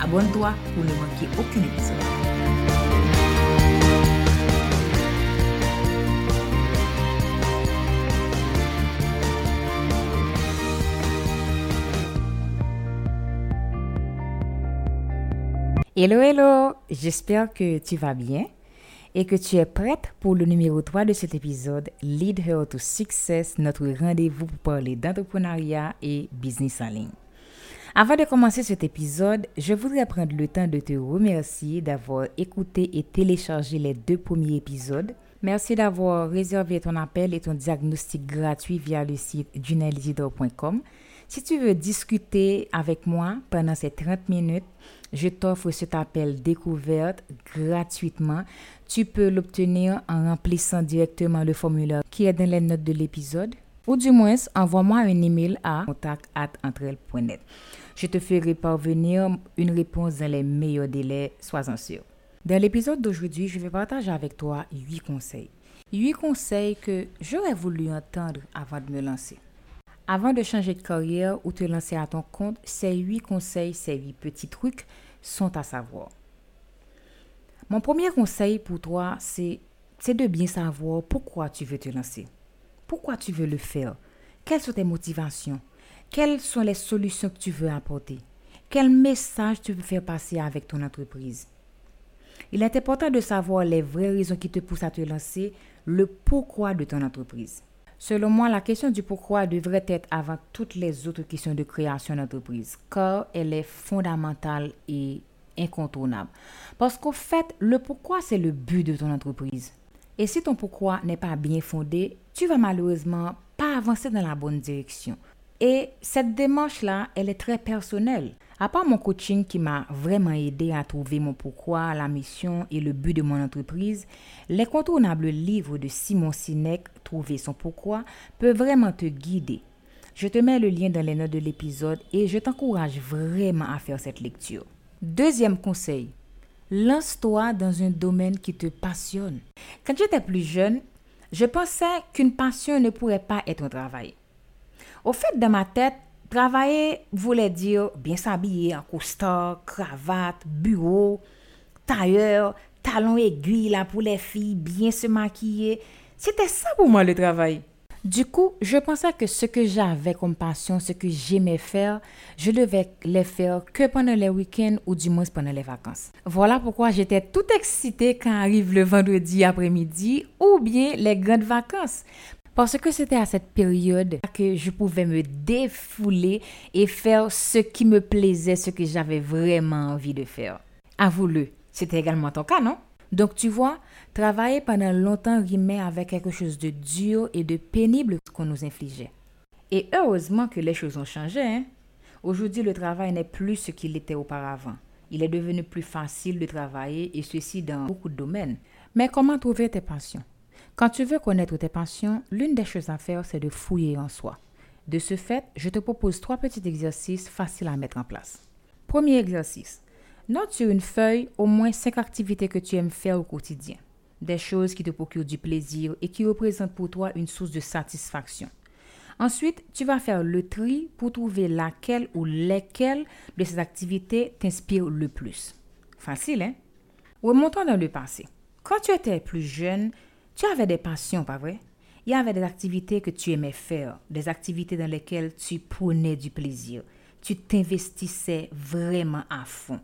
Abonne-toi pour ne manquer aucun épisode. Hello, hello! J'espère que tu vas bien et que tu es prête pour le numéro 3 de cet épisode Lead Her to Success, notre rendez-vous pour parler d'entrepreneuriat et business en ligne. Avant de commencer cet épisode, je voudrais prendre le temps de te remercier d'avoir écouté et téléchargé les deux premiers épisodes. Merci d'avoir réservé ton appel et ton diagnostic gratuit via le site junelizidor.com. Si tu veux discuter avec moi pendant ces 30 minutes, je t'offre cet appel découverte gratuitement. Tu peux l'obtenir en remplissant directement le formulaire qui est dans les notes de l'épisode ou du moins envoie-moi un email à contact@entrel.net. Je te ferai parvenir une réponse dans les meilleurs délais, sois-en sûr. Dans l'épisode d'aujourd'hui, je vais partager avec toi huit conseils. Huit conseils que j'aurais voulu entendre avant de me lancer. Avant de changer de carrière ou te lancer à ton compte, ces huit conseils, ces huit petits trucs sont à savoir. Mon premier conseil pour toi, c'est de bien savoir pourquoi tu veux te lancer. Pourquoi tu veux le faire? Quelles sont tes motivations? Quelles sont les solutions que tu veux apporter? Quel message tu veux faire passer avec ton entreprise? Il est important de savoir les vraies raisons qui te poussent à te lancer, le pourquoi de ton entreprise. Selon moi, la question du pourquoi devrait être avant toutes les autres questions de création d'entreprise, car elle est fondamentale et incontournable. Parce qu'au fait, le pourquoi, c'est le but de ton entreprise. Et si ton pourquoi n'est pas bien fondé, tu vas malheureusement pas avancer dans la bonne direction. Et cette démarche-là, elle est très personnelle. À part mon coaching qui m'a vraiment aidé à trouver mon pourquoi, la mission et le but de mon entreprise, l'incontournable livre de Simon Sinek, Trouver son pourquoi, peut vraiment te guider. Je te mets le lien dans les notes de l'épisode et je t'encourage vraiment à faire cette lecture. Deuxième conseil, lance-toi dans un domaine qui te passionne. Quand j'étais plus jeune, je pensais qu'une passion ne pourrait pas être un travail. Au fait, dans ma tête, travailler voulait dire bien s'habiller en costard, cravate, bureau, tailleur, talons aiguilles pour les filles, bien se maquiller. C'était ça pour moi le travail. Du coup, je pensais que ce que j'avais comme passion, ce que j'aimais faire, je devais les faire que pendant les week-ends ou du moins pendant les vacances. Voilà pourquoi j'étais tout excitée quand arrive le vendredi après-midi ou bien les grandes vacances. Parce que c'était à cette période que je pouvais me défouler et faire ce qui me plaisait, ce que j'avais vraiment envie de faire. Avoue-le, c'était également ton cas, non? Donc tu vois, travailler pendant longtemps rimait avec quelque chose de dur et de pénible qu'on nous infligeait. Et heureusement que les choses ont changé. Hein? Aujourd'hui, le travail n'est plus ce qu'il était auparavant. Il est devenu plus facile de travailler et ceci dans beaucoup de domaines. Mais comment trouver tes passions? Quand tu veux connaître tes passions, l'une des choses à faire, c'est de fouiller en soi. De ce fait, je te propose trois petits exercices faciles à mettre en place. Premier exercice. Note sur une feuille au moins cinq activités que tu aimes faire au quotidien. Des choses qui te procurent du plaisir et qui représentent pour toi une source de satisfaction. Ensuite, tu vas faire le tri pour trouver laquelle ou lesquelles de ces activités t'inspirent le plus. Facile, hein? Remontons dans le passé. Quand tu étais plus jeune, tu avais des passions, pas vrai? Il y avait des activités que tu aimais faire, des activités dans lesquelles tu prenais du plaisir. Tu t'investissais vraiment à fond.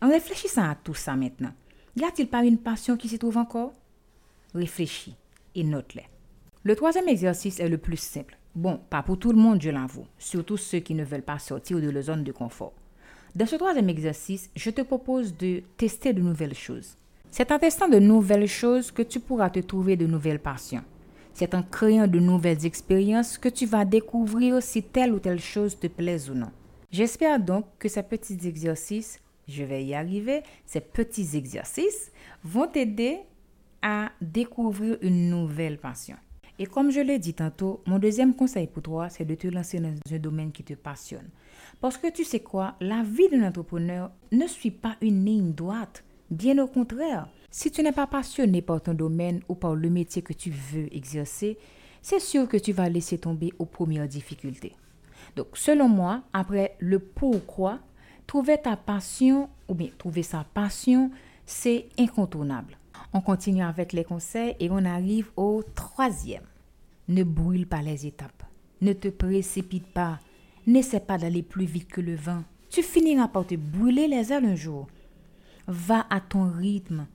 En réfléchissant à tout ça maintenant, y a-t-il pas une passion qui s'y trouve encore? Réfléchis et note-les. Le troisième exercice est le plus simple. Bon, pas pour tout le monde, je l'avoue, surtout ceux qui ne veulent pas sortir de leur zone de confort. Dans ce troisième exercice, je te propose de tester de nouvelles choses. C'est en testant de nouvelles choses que tu pourras te trouver de nouvelles passions. C'est en créant de nouvelles expériences que tu vas découvrir si telle ou telle chose te plaise ou non. J'espère donc que ces petits exercices, je vais y arriver, ces petits exercices vont t'aider à découvrir une nouvelle passion. Et comme je l'ai dit tantôt, mon deuxième conseil pour toi, c'est de te lancer dans un domaine qui te passionne. Parce que tu sais quoi, la vie d'un entrepreneur ne suit pas une ligne droite. Bien au contraire, si tu n'es pas passionné par ton domaine ou par le métier que tu veux exercer, c'est sûr que tu vas laisser tomber aux premières difficultés. Donc, selon moi, après le pourquoi, trouver ta passion ou bien trouver sa passion, c'est incontournable. On continue avec les conseils et on arrive au troisième. Ne brûle pas les étapes. Ne te précipite pas. N'essaie pas d'aller plus vite que le vent. Tu finiras par te brûler les ailes un jour. Va à ton rythme.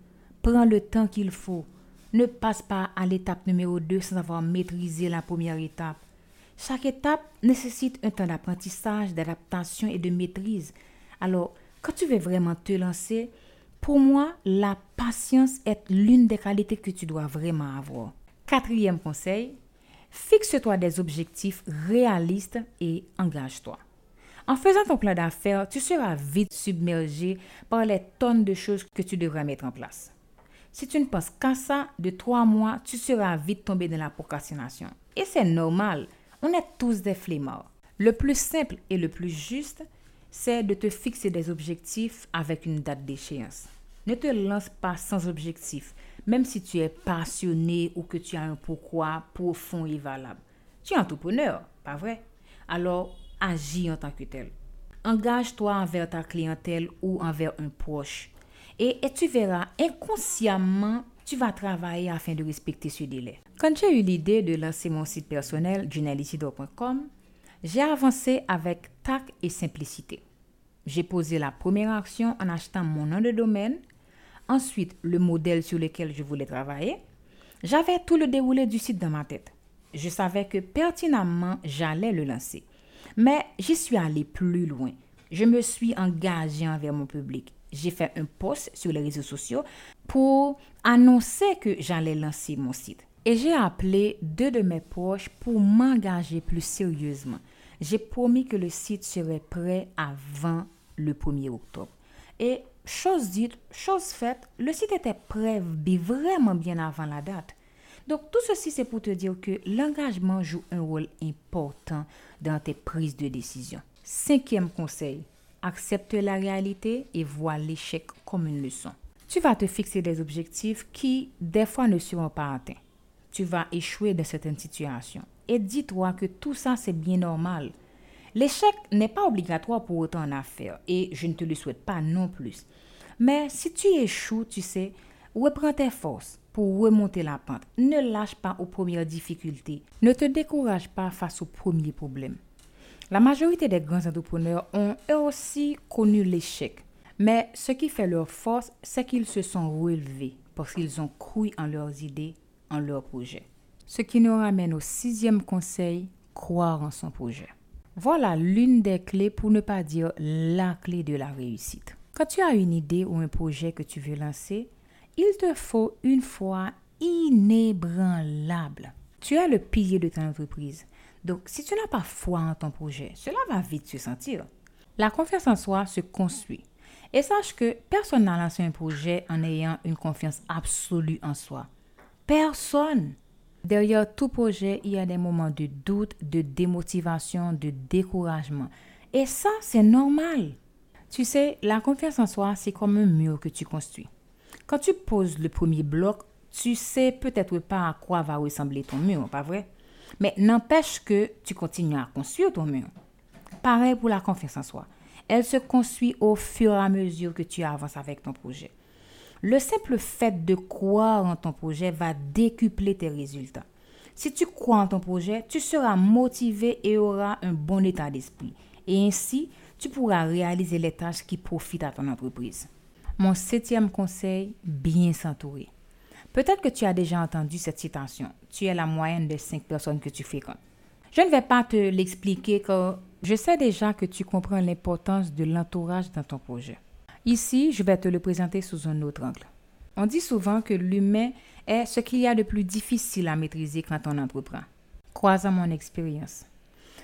Prends le temps qu'il faut. Ne passe pas à l'étape numéro 2 sans avoir maîtrisé la première étape. Chaque étape nécessite un temps d'apprentissage, d'adaptation et de maîtrise. Alors, quand tu veux vraiment te lancer, pour moi, la patience est l'une des qualités que tu dois vraiment avoir. Quatrième conseil, fixe-toi des objectifs réalistes et engage-toi. En faisant ton plan d'affaires, tu seras vite submergé par les tonnes de choses que tu devras mettre en place. Si tu ne penses qu'à ça, de trois mois, tu seras vite tombé dans la procrastination. Et c'est normal, on est tous des flemmards. Le plus simple et le plus juste, c'est de te fixer des objectifs avec une date d'échéance. Ne te lance pas sans objectif, même si tu es passionné ou que tu as un pourquoi profond et valable. Tu es entrepreneur, pas vrai? Alors, agis en tant que tel. Engage-toi envers ta clientèle ou envers un proche. Et, tu verras, inconsciemment, tu vas travailler afin de respecter ce délai. Quand j'ai eu l'idée de lancer mon site personnel, journalisidor.com, j'ai avancé avec tact et simplicité. J'ai posé la première action en achetant mon nom de domaine, ensuite le modèle sur lequel je voulais travailler. J'avais tout le déroulé du site dans ma tête. Je savais que pertinemment j'allais le lancer. Mais j'y suis allé plus loin. Je me suis engagé envers mon public. J'ai fait un post sur les réseaux sociaux pour annoncer que j'allais lancer mon site. Et j'ai appelé deux de mes proches pour m'engager plus sérieusement. J'ai promis que le site serait prêt avant le 1er octobre. Et chose dite, chose faite, le site était prêt vraiment bien avant la date. Donc tout ceci, c'est pour te dire que l'engagement joue un rôle important dans tes prises de décision. Cinquième conseil, accepte la réalité et vois l'échec comme une leçon. Tu vas te fixer des objectifs qui, des fois, ne seront pas atteints. Tu vas échouer dans certaines situations. Et dis-toi que tout ça, c'est bien normal. L'échec n'est pas obligatoire pour autant en et je ne te le souhaite pas non plus. Mais si tu échoues, tu sais, reprends tes forces pour remonter la pente. Ne lâche pas aux premières difficultés. Ne te décourage pas face aux premiers problèmes. La majorité des grands entrepreneurs ont eux aussi connu l'échec. Mais ce qui fait leur force, c'est qu'ils se sont relevés parce qu'ils ont cru en leurs idées, en leurs projets. Ce qui nous ramène au sixième conseil, croire en son projet. Voilà l'une des clés, pour ne pas dire la clé de la réussite. Quand tu as une idée ou un projet que tu veux lancer, il te faut une foi inébranlable. Tu es le pilier de ton entreprise. Donc, si tu n'as pas foi en ton projet, cela va vite se sentir. La confiance en soi se construit. Et sache que personne n'a lancé un projet en ayant une confiance absolue en soi. Personne. Derrière tout projet, il y a des moments de doute, de démotivation, de découragement. Et ça, c'est normal. Tu sais, la confiance en soi, c'est comme un mur que tu construis. Quand tu poses le premier bloc, tu sais peut-être pas à quoi va ressembler ton mur, pas vrai? Mais n'empêche que tu continues à construire ton mur. Pareil pour la confiance en soi. Elle se construit au fur et à mesure que tu avances avec ton projet. Le simple fait de croire en ton projet va décupler tes résultats. Si tu crois en ton projet, tu seras motivé et auras un bon état d'esprit. Et ainsi, tu pourras réaliser les tâches qui profitent à ton entreprise. Mon septième conseil, bien s'entourer. Peut-être que tu as déjà entendu cette citation. Tu es la moyenne des cinq personnes que tu fréquentes. Je ne vais pas te l'expliquer car je sais déjà que tu comprends l'importance de l'entourage dans ton projet. Ici, je vais te le présenter sous un autre angle. On dit souvent que l'humain est ce qu'il y a de plus difficile à maîtriser quand on entreprend. Crois à mon expérience.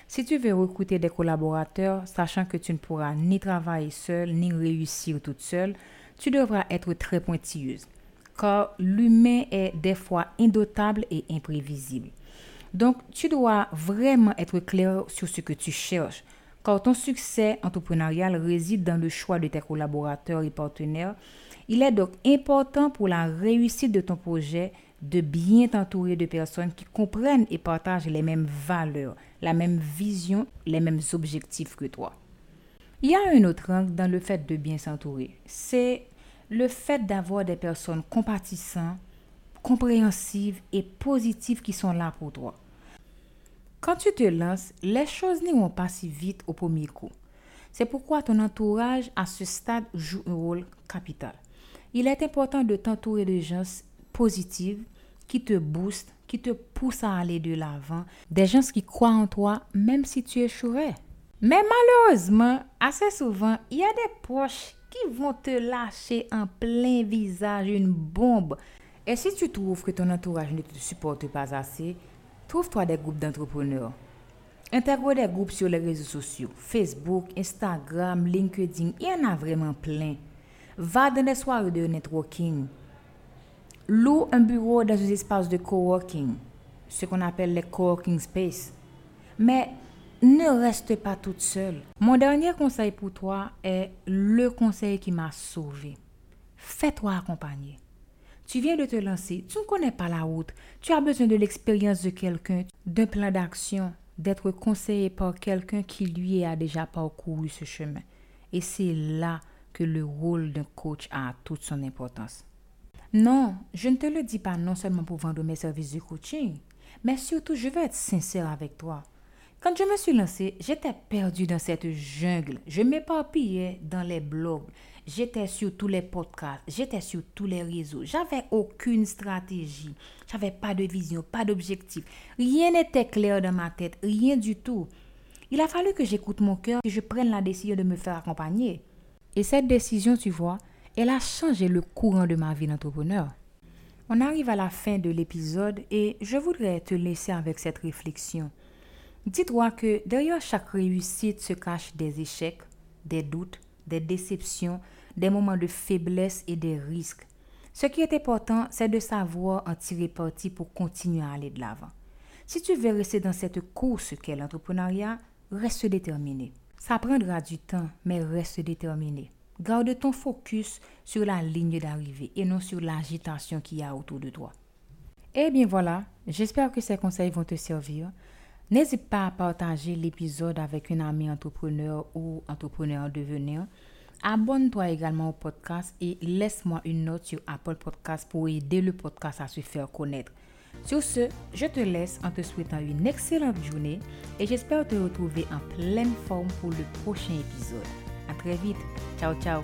Si tu veux recruter des collaborateurs, sachant que tu ne pourras ni travailler seul, ni réussir toute seule, tu devras être très pointilleuse, car l'humain est des fois indotable et imprévisible. Donc, tu dois vraiment être clair sur ce que tu cherches, car ton succès entrepreneurial réside dans le choix de tes collaborateurs et partenaires. Il est donc important pour la réussite de ton projet de bien t'entourer de personnes qui comprennent et partagent les mêmes valeurs, la même vision, les mêmes objectifs que toi. Il y a un autre angle dans le fait de bien s'entourer. C'est le fait d'avoir des personnes compatissantes, compréhensives et positives qui sont là pour toi. Quand tu te lances, les choses n'iront pas si vite au premier coup. C'est pourquoi ton entourage à ce stade joue un rôle capital. Il est important de t'entourer de gens positifs qui te boostent, qui te poussent à aller de l'avant, des gens qui croient en toi même si tu échouerais. Mais malheureusement, assez souvent, il y a des proches qui vont te lâcher en plein visage une bombe. Et si tu trouves que ton entourage ne te supporte pas assez, trouve-toi des groupes d'entrepreneurs. Intègre des groupes sur les réseaux sociaux, Facebook, Instagram, LinkedIn, il y en a vraiment plein. Va dans des soirées de networking. Loue un bureau dans un espace de coworking, ce qu'on appelle les coworking space. Mais ne reste pas toute seule. Mon dernier conseil pour toi est le conseil qui m'a sauvé. Fais-toi accompagner. Tu viens de te lancer, tu ne connais pas la route, tu as besoin de l'expérience de quelqu'un, d'un plan d'action, d'être conseillé par quelqu'un qui lui a déjà parcouru ce chemin. Et c'est là que le rôle d'un coach a toute son importance. Non, je ne te le dis pas non seulement pour vendre mes services de coaching, mais surtout je veux être sincère avec toi. Quand je me suis lancée, j'étais perdue dans cette jungle. Je m'éparpillais dans les blogs. J'étais sur tous les podcasts. J'étais sur tous les réseaux. J'avais aucune stratégie. J'avais pas de vision, pas d'objectif. Rien n'était clair dans ma tête. Rien du tout. Il a fallu que j'écoute mon cœur, que je prenne la décision de me faire accompagner. Et cette décision, tu vois, elle a changé le courant de ma vie d'entrepreneur. On arrive à la fin de l'épisode et je voudrais te laisser avec cette réflexion. Dis-toi que derrière chaque réussite se cachent des échecs, des doutes, des déceptions, des moments de faiblesse et des risques. Ce qui est important, c'est de savoir en tirer parti pour continuer à aller de l'avant. Si tu veux rester dans cette course qu'est l'entrepreneuriat, reste déterminé. Ça prendra du temps, mais reste déterminé. Garde ton focus sur la ligne d'arrivée et non sur l'agitation qu'il y a autour de toi. Eh bien voilà, j'espère que ces conseils vont te servir. N'hésite pas à partager l'épisode avec une amie entrepreneur ou entrepreneur en devenir. Abonne-toi également au podcast et laisse-moi une note sur Apple Podcast pour aider le podcast à se faire connaître. Sur ce, je te laisse en te souhaitant une excellente journée et j'espère te retrouver en pleine forme pour le prochain épisode. À très vite. Ciao, ciao.